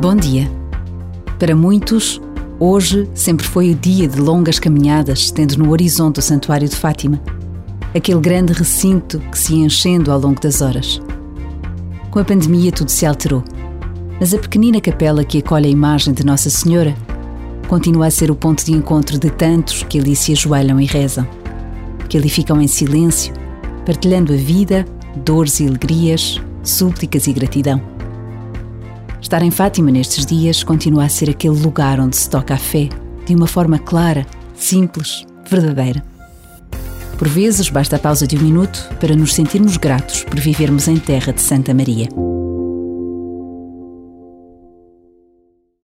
Bom dia. Para muitos, hoje sempre foi o dia de longas caminhadas, tendo no horizonte o Santuário de Fátima, aquele grande recinto que se enchendo ao longo das horas. Com a pandemia tudo se alterou, mas a pequenina capela que acolhe a imagem de Nossa Senhora continua a ser o ponto de encontro de tantos que ali se ajoelham e rezam, que ali ficam em silêncio, partilhando a vida, dores e alegrias, súplicas e gratidão. Estar em Fátima nestes dias continua a ser aquele lugar onde se toca a fé de uma forma clara, simples, verdadeira. Por vezes basta a pausa de um minuto para nos sentirmos gratos por vivermos em terra de Santa Maria.